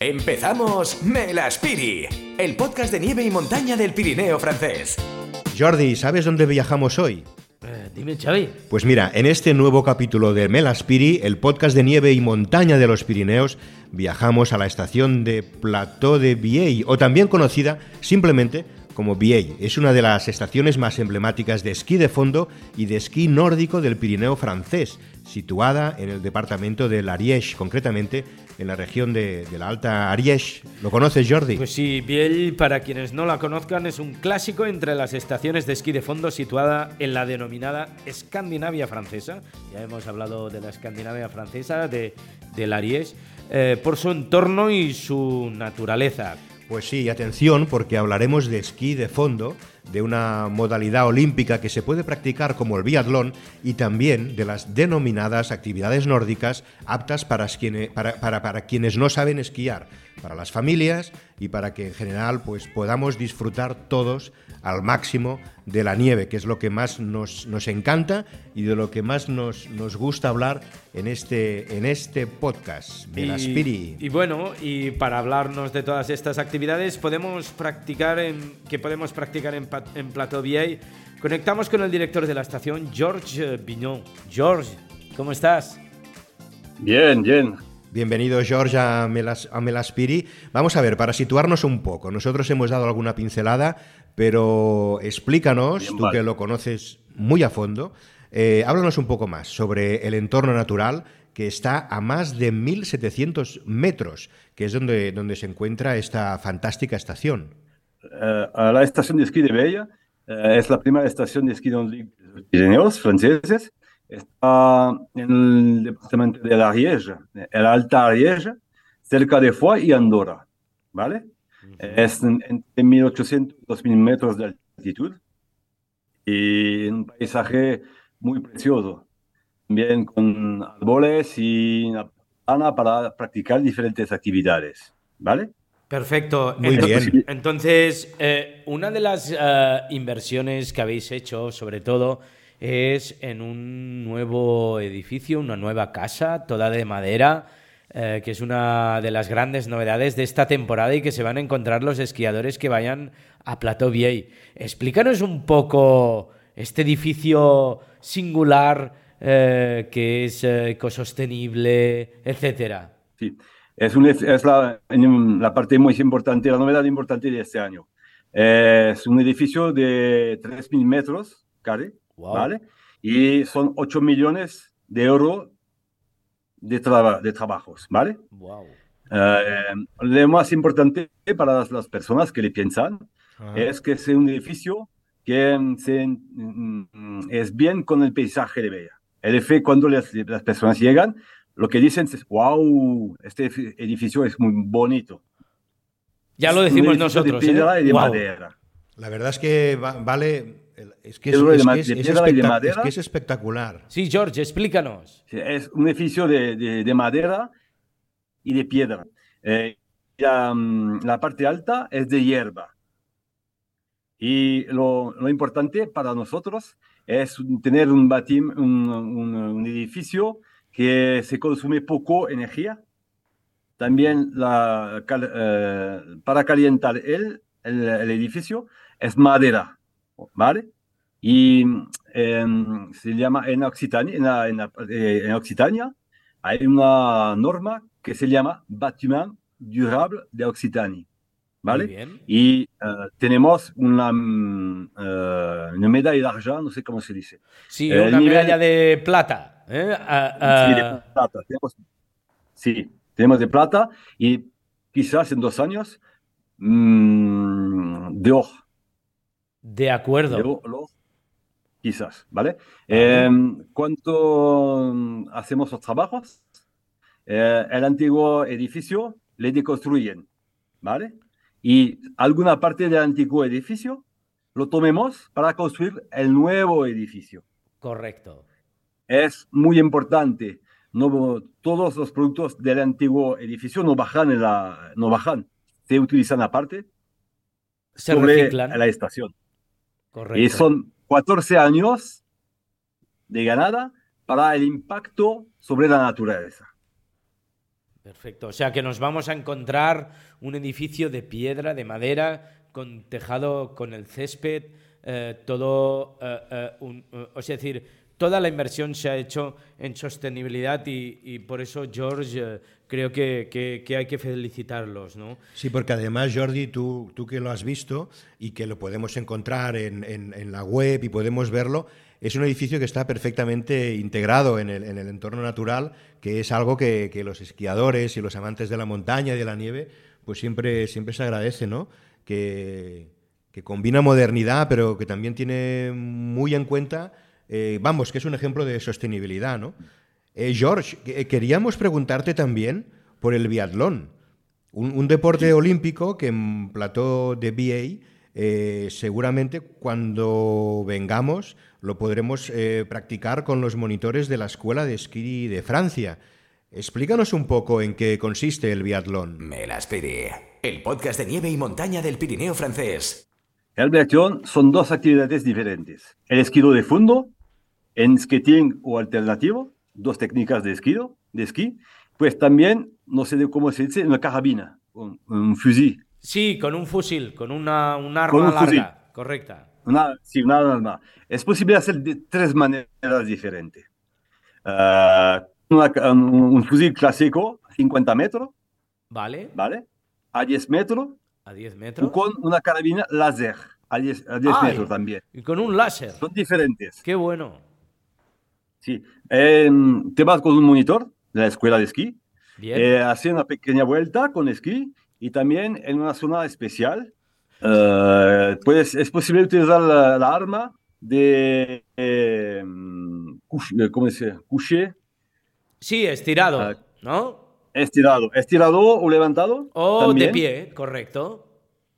Empezamos Melaspiri, el podcast de nieve y montaña del Pirineo francés. Jordi, ¿sabes dónde viajamos hoy? Eh, dime, Xavi. Pues mira, en este nuevo capítulo de Melaspiri, el podcast de nieve y montaña de los Pirineos, viajamos a la estación de Plateau de Vieille, o también conocida simplemente como Vieille. Es una de las estaciones más emblemáticas de esquí de fondo y de esquí nórdico del Pirineo francés, situada en el departamento de l'Ariège, concretamente en la región de, de, la Alta Ariège. ¿Lo conoces, Jordi? Pues sí, Biel, para quienes no la conozcan, es un clásico entre las estaciones de esquí de fondo situada en la denominada Escandinavia francesa. Ya hemos hablado de la Escandinavia francesa, de, de l'Ariège, eh, por su entorno y su naturaleza. Pues sí, atención, porque hablaremos de esquí de fondo, de una modalidad olímpica que se puede practicar como el biatlón y también de las denominadas actividades nórdicas aptas para, para, para, para quienes no saben esquiar, para las familias y para que en general pues, podamos disfrutar todos al máximo de la nieve, que es lo que más nos, nos encanta y de lo que más nos, nos gusta hablar en este, en este podcast, y, y bueno, y para hablarnos de todas estas actividades podemos practicar en, que podemos practicar en, en Plateau Vieille, conectamos con el director de la estación, George Bignon. George, ¿cómo estás? Bien, bien. Bienvenido, George, a, Melas, a Melaspiri. Vamos a ver, para situarnos un poco, nosotros hemos dado alguna pincelada, pero explícanos, Bien, tú vale. que lo conoces muy a fondo, eh, háblanos un poco más sobre el entorno natural que está a más de 1.700 metros, que es donde, donde se encuentra esta fantástica estación. Uh, la estación de esquí de Bella uh, es la primera estación de esquí de los Pirineos franceses está en el departamento de l'Ariège, el Alta Ariège, cerca de Foix y Andorra, ¿vale? Uh -huh. Es entre 1800 y 2000 metros de altitud y un paisaje muy precioso, también con árboles y una plana para practicar diferentes actividades, ¿vale? Perfecto. Muy entonces, bien. Entonces, eh, una de las uh, inversiones que habéis hecho, sobre todo, es en un nuevo edificio, una nueva casa, toda de madera, eh, que es una de las grandes novedades de esta temporada y que se van a encontrar los esquiadores que vayan a Plateau Vieille. Explícanos un poco este edificio singular eh, que es eh, ecosostenible, etcétera. Sí, es, un, es la, la, parte muy importante, la novedad importante de este año. Es un edificio de 3.000 metros Wow. ¿vale? Y son 8 millones de euros de, traba de trabajos, ¿vale? Wow. Eh, lo más importante para las, las personas que le piensan Ajá. es que es un edificio que se, mm, es bien con el paisaje de Bella. El efecto cuando las, las personas llegan, lo que dicen es, wow, este edificio es muy bonito. Ya lo decimos nosotros. De piedra ¿eh? y de wow. madera. La verdad es que va, vale es que es, es, es, es, es, que es, espectacular. Sí, George, explícanos. Es un edificio de, de, de madera y de piedra. Eh, la, la, parte alta es de hierba. Y lo, lo, importante para nosotros es tener un, batim, un, un, un, edificio que se consume poco energía. También la, eh, para calentar el, el, el edificio es madera. ¿vale? Y eh, se llama en Occitania, en, la, en, la, eh, en, Occitania hay una norma que se llama Bâtiment Durable de Occitanie, ¿vale? Y uh, tenemos una, uh, una medalla de argent, no sé cómo se dice. Sí, eh, una medalla de plata. ¿Eh? Sí, de plata. Tenemos, sí, tenemos de plata y quizás en dos años mmm, de oro. De acuerdo. Quizás, ¿vale? Eh, ¿Cuánto hacemos los trabajos? Eh, el antiguo edificio le deconstruyen, ¿vale? Y alguna parte del antiguo edificio lo tomemos para construir el nuevo edificio. Correcto. Es muy importante. No, todos los productos del antiguo edificio no bajan, en la, no bajan. Se utilizan aparte se sobre reciclan. la estación. Correcto. Y son 14 años de ganada para el impacto sobre la naturaleza. Perfecto. O sea que nos vamos a encontrar un edificio de piedra, de madera, con tejado con el césped, eh, todo, eh, eh, un- eh, o sea, es decir, toda la inversión se ha hecho en sostenibilidad y, y por eso, George, eh, creo que, que- que hay que felicitarlos, ¿no? Sí, porque además, Jordi, tú, tú que lo has visto y que lo podemos encontrar en, en- en la web y podemos verlo, es un edificio que está perfectamente integrado en el, en el entorno natural, que es algo que, que los esquiadores y los amantes de la montaña y de la nieve, pues siempre, siempre se agradece, ¿no? Que, que combina modernidad, pero que también tiene muy en cuenta, eh, vamos, que es un ejemplo de sostenibilidad, ¿no? Eh, George, que- queríamos preguntarte también por el biatlón. Un, un deporte olímpico que en plató de BA eh, seguramente cuando vengamos lo podremos eh, practicar con los monitores de la Escuela de Esquí de Francia. Explícanos un poco en qué consiste el biatlón. Me las pedí. El podcast de nieve y montaña del Pirineo francés. El biatlón son dos actividades diferentes. El esquí de fondo, en skating o alternativo, dos técnicas de esquí, de esquí. Pues también, no sé de cómo se dice, una carabina, un, un fusil. Sí, con un fusil, con una, un arma Con un larga, fusil. correcta. Una, sí, una arma. Es posible hacer de tres maneras diferentes. Ah, una un, un fusil clásico, 50 metros, ¿Vale? ¿vale? A 10 metros, A 10 o metros. con una carabina láser, a 10, a 10 Ay. metros también. Y con un láser. Son diferentes. Qué bueno. Sí. Em, te vas con un monitor de la escuela de esquí, eh, haces una pequeña vuelta con esquí y también en una zona especial. eh, puedes, es posible utilizar la, la arma de eh, couch- eh, ¿cómo se dice? couché, sí, estirado, ah, ¿no? estirado, estirado o levantado. O también. de pie, correcto.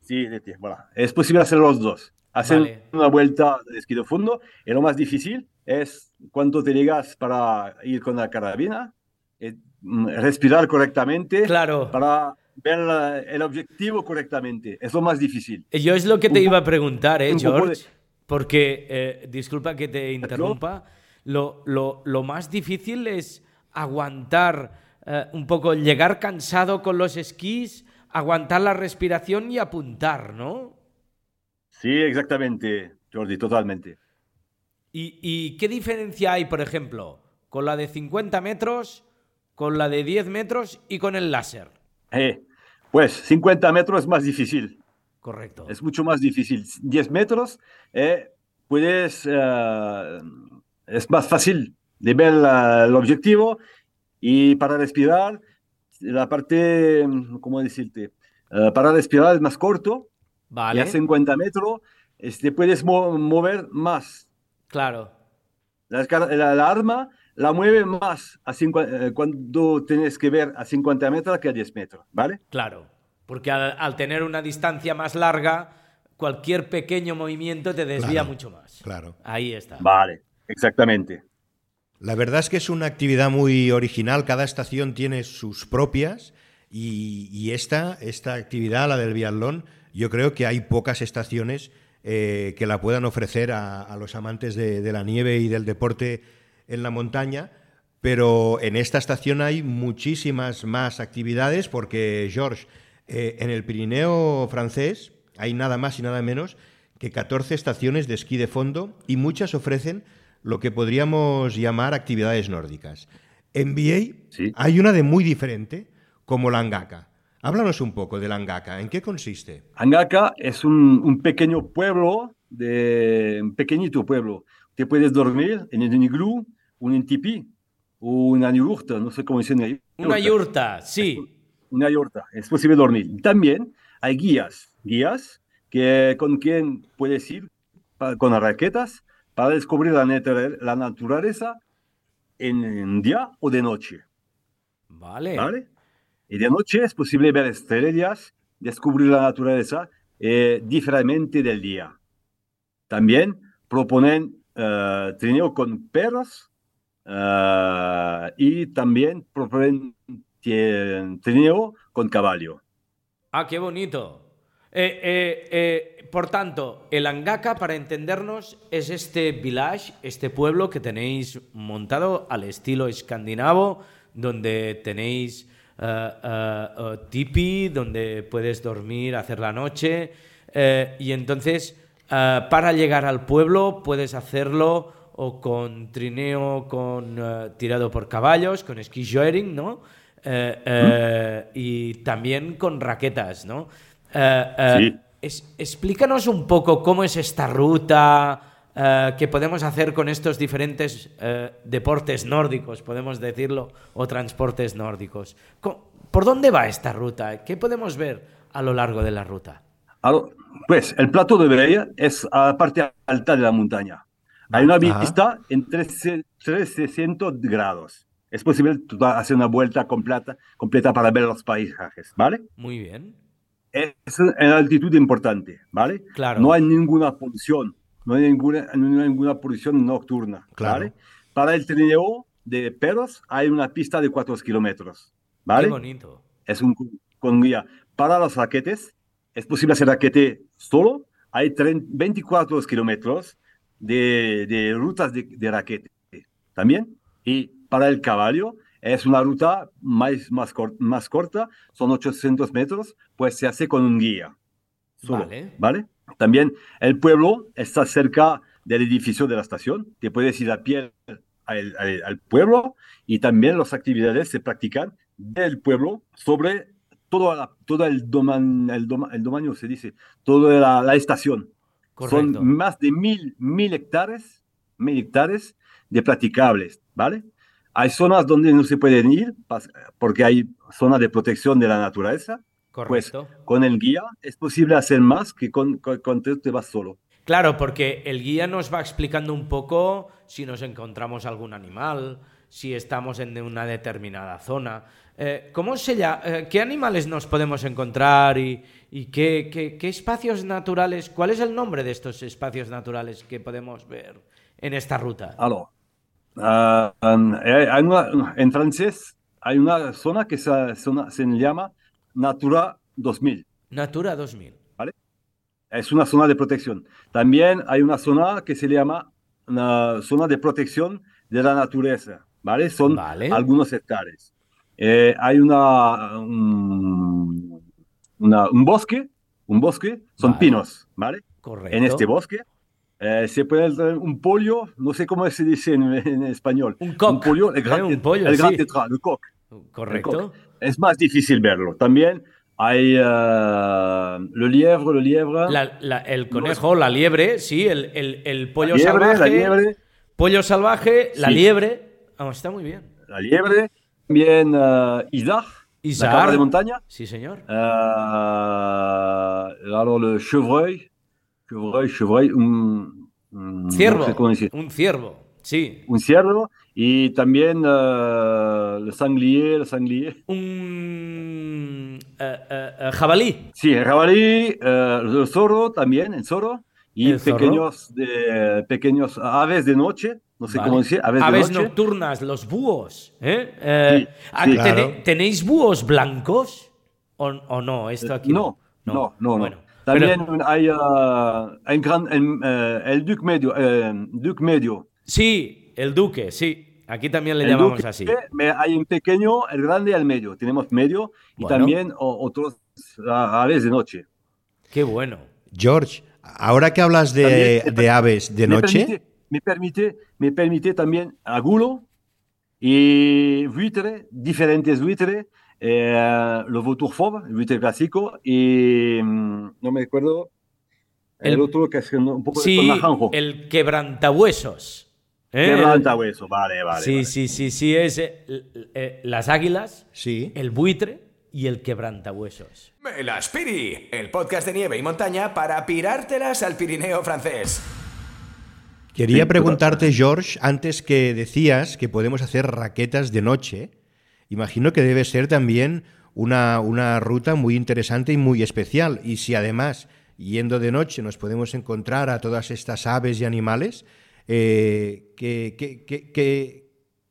Sí, de pie. Voilà. Es posible hacer los dos. Hacer Vale. una vuelta de esquí de fondo. Y lo más difícil es cuando te llegas para ir con la carabina, eh, mm, respirar correctamente Claro. para ver la- el objetivo correctamente. Es lo más difícil. Yo es lo que te Un iba a preguntar, ¿eh, George? de- Porque, eh, disculpa que te interrumpa, lo, lo- lo más difícil es aguantar eh, un poco, llegar cansado con los esquís, aguantar la respiración y apuntar, ¿no? Sí, exactamente, Jordi, totalmente. ¿Y, y qué diferencia hay, por ejemplo, con la de 50 metros, con la de 10 metros y con el láser? Eh, pues 50 metros es más difícil. Correcto. Es mucho más difícil. 10 metros, eh, puedes, eh, es más fácil de ver la- el objetivo y para respirar, la parte, ¿cómo decirte? Eh, para respirar es más corto y Vale. a 50 metros este, puedes mo- mover más. Claro. La, la- la arma la mueve más a cincu- eh, cuando tienes que ver a 50 metros que a 10 metros, ¿vale? Claro, porque al, al tener una distancia más larga, cualquier pequeño movimiento te desvía Claro, mucho más. claro. Ahí está. Vale, exactamente. La verdad es que es una actividad muy original, cada estación tiene sus propias y, y esta, esta actividad, la del biatlón, yo creo que hay pocas estaciones eh, que la puedan ofrecer a, a los amantes de, de la nieve y del deporte en la montaña, pero en esta estación hay muchísimas más actividades porque, George, eh, en el Pirineo francés hay nada más y nada menos que 14 estaciones de esquí de fondo y muchas ofrecen lo que podríamos llamar actividades nórdicas. En BA Sí. hay una de muy diferente, como la Angaka. Háblanos un poco de la Angaka. ¿En qué consiste? Angaka es un, un pequeño pueblo, de, un pequeñito pueblo. Te puedes dormir en un iglú, un tipi, o una yurta, no sé cómo dicen ahí. Una yurta, sí. Una yurta, es posible dormir. También hay guías, guías que, con quien puedes ir pa- con raquetas para descubrir la, la naturaleza en, en día o de noche. Vale. ¿vale? Y de noche es posible ver estrellas, descubrir la naturaleza eh, diferentemente del día. También proponen eh, trineo con perros eh, y también proponen trineo con caballo. Ah, qué bonito. Eh, por tanto, el Angaka, para entendernos, es este village, este pueblo que tenéis montado al estilo escandinavo, donde tenéis eh, tipi donde puedes dormir, hacer la noche. y entonces, para llegar al pueblo, puedes hacerlo o con trineo con, tirado por caballos, con ski joering, ¿no? Y también con raquetas, ¿no? Sí. es- explícanos un poco cómo es esta ruta eh, que podemos hacer con estos diferentes eh, deportes nórdicos, podemos decirlo, o transportes nórdicos. Co- ¿Por dónde va esta ruta? ¿Qué podemos ver a lo largo de la ruta? Pues el plato de Breya es a la parte alta de la montaña. Hay una Ajá. vista en 13 360 grados. Es posible hacer una vuelta completa, completa para ver los paisajes, ¿vale? Muy bien. Es en altitud importante, ¿vale? Claro. No hay ninguna polución, no hay ninguna, no hay ninguna polución nocturna, Claro. ¿vale? Para el trineo de perros hay una pista de 4 kilómetros, ¿vale? Qué bonito. es un con guía. Para los raquetes, es posible hacer raquete solo. Hay 30 24 kilómetros de, de rutas de, de raquete también. Y para el caballo, es una ruta más, más, cor- más corta, son 800 metros, pues se hace con un guía. Solo, Vale. ¿vale? También el pueblo está cerca del edificio de la estación, te puedes ir a pie al, al- al pueblo y también las actividades se practican del pueblo sobre todo, la- todo el, doman, el, doma- el dominio, se dice, toda la, la estación. Correcto. Son más de mil, mil hectáreas, mil hectáreas de practicables, ¿vale? Hay zonas donde no se pueden ir porque hay zonas de protección de la naturaleza. Pues Correcto. con el guía es posible hacer más que con, con, tú te vas solo. Claro, porque el guía nos va explicando un poco si nos encontramos algún animal, si estamos en una determinada zona. Eh, ¿Cómo se llama? eh, ¿Qué animales nos podemos encontrar y, y qué, qué- qué espacios naturales? ¿Cuál es el nombre de estos espacios naturales que podemos ver en esta ruta? Alors, ah, um, en francés hay una zona que se, se llama Natura 2000. Natura 2000. Es una zona de protección. También hay una zona que se llama una zona de protección de la naturaleza, ¿vale? Son Vale. algunos hectáreas. Eh, hay una, un, una- un bosque, un bosque, son Vale. pinos, ¿vale? Correcto. En este bosque eh, se puede traer un pollo, no sé cómo se dice en, en español. Un coq, pollo, el ¿eh? gran, Un pollo, el gran sí. tetra, el coq. Correcto. Es más difícil verlo. También hay eh, el lievre, el lievre. La- la- el conejo, la liebre, sí, el, el- el pollo la liebre, salvaje. la liebre, Pollo salvaje, la Sí. liebre. Vamos, está muy bien. la liebre, también uh, Isard. la cabra de montaña, Sí, señor. uh, alors le chevreuil, chevreuil, chevreuil, un, un- Ciervo. no sé Un ciervo. Sí. un ciervo y también uh, el sanglier, el sanglier. Un eh, eh, eh, jabalí. Sí, el jabalí, uh, el zorro también, el zorro y El zorro. pequeños, de, pequeños aves de noche, no sé Vale. cómo decir, aves, Aves de noche. nocturnas, los búhos. ¿eh? Eh, Sí, ah, sí. ¿tene- Claro. ¿Tenéis búhos blancos? ¿O, o no? Esto aquí No, no, no, no. Bueno, También pero- hay uh, gran, el, eh, el Duc Medio, eh, Duc Medio. sí, el duque, sí. Aquí también le El llamamos Duque, así. me- hay un pequeño, el grande y el medio. Tenemos medio y Bueno. también o- otros ah, aves de noche. Qué bueno. George, ahora que hablas de, También- de aves de Me noche, permite, me permite, me permite también agulo y buitre, diferentes buitres, eh, los vautour fauve, el buitre clásico y mm, no me acuerdo el, El- otro que es un poco Sí, con naranjo. el quebrantahuesos. ¿Eh? Quebranta hueso, vale, vale. Sí, vale. sí, sí, sí, es eh, eh, las águilas, sí. el buitre y el quebrantahuesos. Melaspiri, el podcast de nieve y montaña para pirártelas al Pirineo francés. Quería preguntarte, George, antes que decías que podemos hacer raquetas de noche, imagino que debe ser también una, una ruta muy interesante y muy especial. Y si además, yendo de noche, nos podemos encontrar a todas estas aves y animales, eh, ¿qué, qué- qué-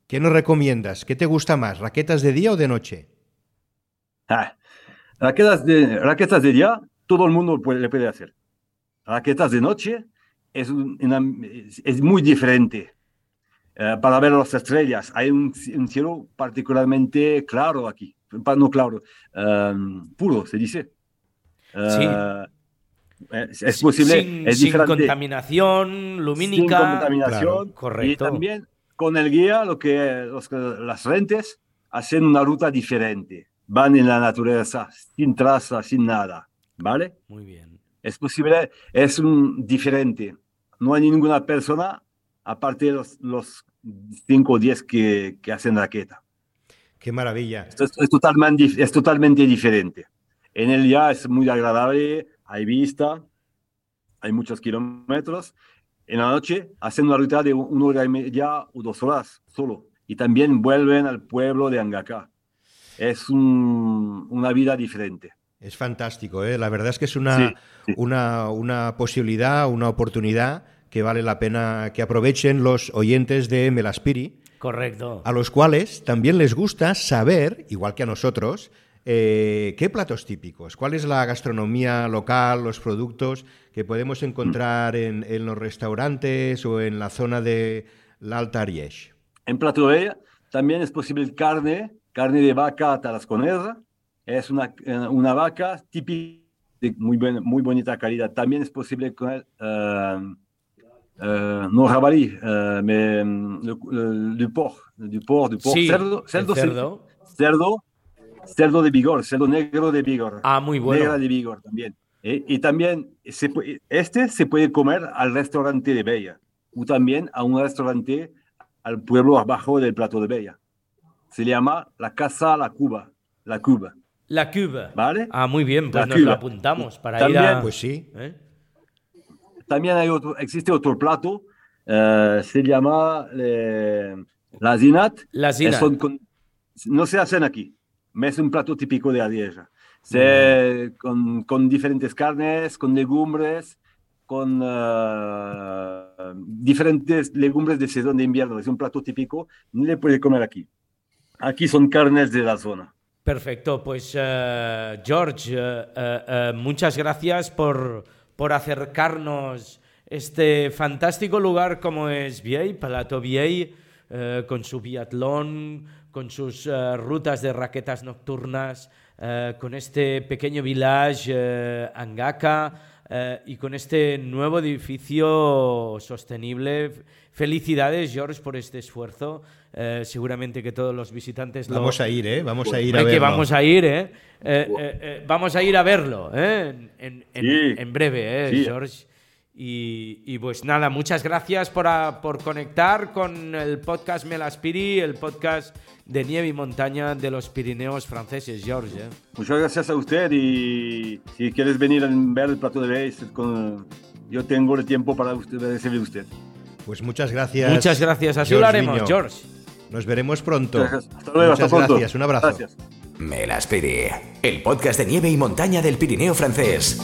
qué- nos recomiendas? ¿Qué te gusta más, raquetas de día o de noche? Ah, raquetas, de, raquetas de día, todo el mundo puede, le puede hacer. Raquetas de noche es, una- es, muy diferente. Eh, para ver las estrellas, hay un, un cielo particularmente claro aquí, no claro, em, puro, se dice. Sí. Es, es, posible, sin, es sin contaminación lumínica. Sin contaminación. Claro, correcto. Y también con el guía, lo que, los, las rentes hacen una ruta diferente. Van en la naturaleza, sin traza, sin nada. ¿Vale? Muy bien. Es posible, es un diferente. No hay ninguna persona, aparte de los, los 5 o 10 que, que hacen raqueta. Qué maravilla. Esto es, es, totalmente, es totalmente diferente. En el día es muy agradable, hay vista, hay muchos kilómetros. En la noche hacen una ruta de una hora y media o dos horas solo. Y también vuelven al pueblo de Angaka. Es un, una vida diferente. Es fantástico, ¿eh? la verdad es que es una, sí, sí. Una, una posibilidad, una oportunidad que vale la pena que aprovechen los oyentes de Melaspiri. Correcto. A los cuales también les gusta saber, igual que a nosotros, eh, ¿qué platos típicos? ¿Cuál es la gastronomía local, los productos que podemos encontrar en, en los restaurantes o en la zona de la Alta Ariège? En Plato Bella también es posible carne, carne de vaca tarasconesa. Es una, una vaca típica de muy, buena, muy bonita calidad. También es posible con el, uh, uh, no jabalí, uh, mais, le, du porc, du porc, du porc, sí, cerdo, cerdo, cerdo. cerdo, cerdo de vigor, cerdo negro de vigor. Ah, muy bueno. Negra de vigor también. ¿eh? Y también se este se puede comer al restaurante de Bella o también a un restaurante al pueblo abajo del plato de Bella. Se llama la Casa La Cuba. La Cuba. La Cuba. ¿Vale? Ah, muy bien, pues la nos Cuba. lo apuntamos para también, ir a... Pues sí. ¿Eh? También hay otro, existe otro plato, uh, se llama eh, la zinat. La zinat. Con, no se hacen aquí, es un plato típico de. Se, mm. con, con, diferentes carnes, con legumbres, con uh, diferentes legumbres de sezón de invierno. Es un plato típico, no le puede comer aquí. Aquí son carnes de la zona. Perfecto, pues uh, George, uh, muchas gracias por, por, acercarnos este fantástico lugar como es Viey, Palato Viey, con su biatlón, con sus rutas de raquetas nocturnas, con este pequeño village Angaka y con este nuevo edificio sostenible. Felicidades, George, por este esfuerzo. Eh, seguramente que todos los visitantes vamos lo... a ir eh vamos a ir a verlo que vamos a ir eh, eh, eh vamos a ir a verlo en, en, sí. en, breve sí. George y, y, pues nada muchas gracias por, a, por conectar con el podcast Melaspiri el podcast de nieve y montaña de los Pirineos franceses George muchas gracias a usted y si quieres venir a ver el plato de Beis con... yo tengo el tiempo para usted, recibir usted pues muchas gracias. Muchas gracias. Así George lo haremos, Viño. George. Nos veremos pronto. Hasta luego, Muchas hasta pronto. gracias. Un abrazo. Gracias. Me las pide. El podcast de nieve y montaña del Pirineo francés.